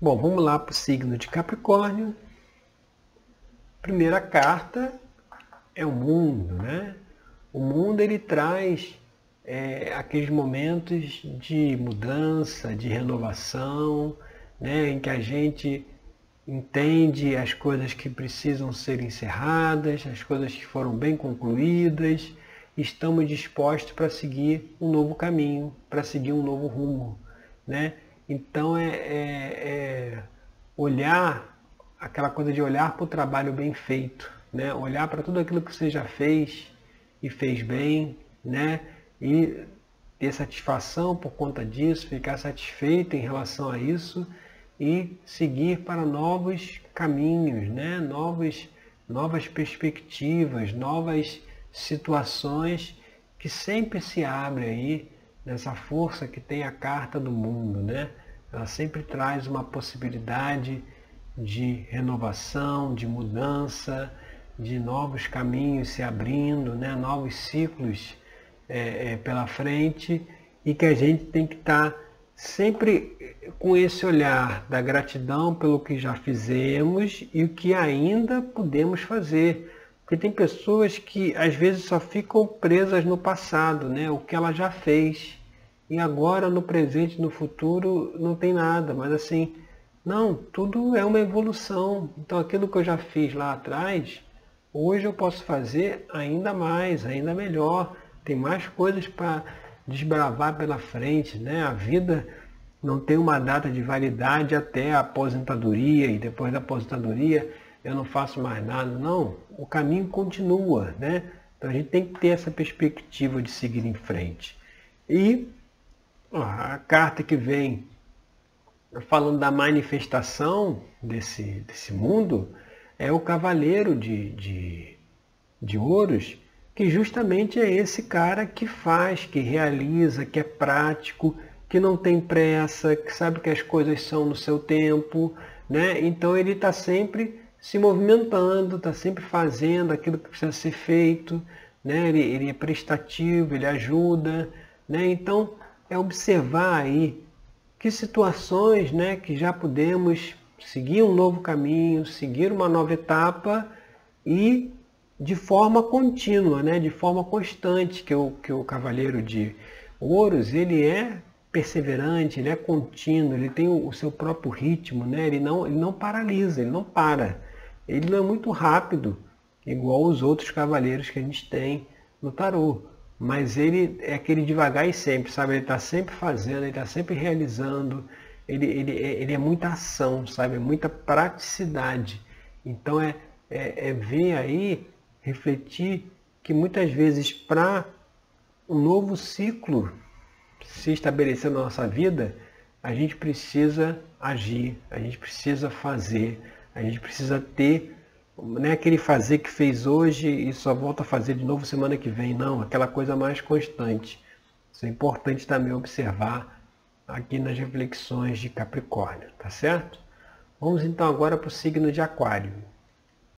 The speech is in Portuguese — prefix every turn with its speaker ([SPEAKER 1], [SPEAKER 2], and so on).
[SPEAKER 1] Bom, vamos lá para o signo de Capricórnio. Primeira carta é o mundo, né? O mundo ele traz é, aqueles momentos de mudança, de renovação, né? em que a gente entende as coisas que precisam ser encerradas, as coisas que foram bem concluídas, estamos dispostos para seguir um novo caminho, para seguir um novo rumo, né? Então é, é, é olhar, aquela coisa de olhar para o trabalho bem feito, né? olhar para tudo aquilo que você já fez e fez bem, né? e ter satisfação por conta disso, ficar satisfeito em relação a isso e seguir para novos caminhos, né? novos, novas perspectivas, novas situações que sempre se abrem aí nessa força que tem a carta do mundo, né? Ela sempre traz uma possibilidade de renovação, de mudança, de novos caminhos se abrindo, né? novos ciclos é, é, pela frente e que a gente tem que estar tá sempre com esse olhar da gratidão pelo que já fizemos e o que ainda podemos fazer. Porque tem pessoas que às vezes só ficam presas no passado, né? o que ela já fez e agora no presente, no futuro, não tem nada. Mas assim, não, tudo é uma evolução. Então aquilo que eu já fiz lá atrás, hoje eu posso fazer ainda mais, ainda melhor. Tem mais coisas para desbravar pela frente, né? A vida não tem uma data de validade até a aposentadoria e depois da aposentadoria eu não faço mais nada. Não, o caminho continua, né? Então a gente tem que ter essa perspectiva de seguir em frente. E a carta que vem falando da manifestação desse, desse mundo é o cavaleiro de, de, de ouros, que justamente é esse cara que faz, que realiza, que é prático, que não tem pressa, que sabe que as coisas são no seu tempo, né? Então ele está sempre se movimentando, está sempre fazendo aquilo que precisa ser feito, né? Ele, ele é prestativo, ele ajuda, né? Então é observar aí que situações né, que já podemos seguir um novo caminho, seguir uma nova etapa e de forma contínua, né, de forma constante, que o, que o Cavaleiro de Ouros, ele é perseverante, ele é contínuo, ele tem o, o seu próprio ritmo, né, ele, não, ele não paralisa, ele não para. Ele não é muito rápido, igual os outros cavaleiros que a gente tem no tarô mas ele é aquele devagar e sempre, sabe? Ele está sempre fazendo, ele está sempre realizando, ele, ele, ele é muita ação, sabe? É muita praticidade. Então é, é, é ver aí, refletir que muitas vezes para um novo ciclo se estabelecer na nossa vida, a gente precisa agir, a gente precisa fazer, a gente precisa ter não é aquele fazer que fez hoje e só volta a fazer de novo semana que vem, não, aquela coisa mais constante. Isso é importante também observar aqui nas reflexões de Capricórnio, tá certo? Vamos então agora para o signo de Aquário.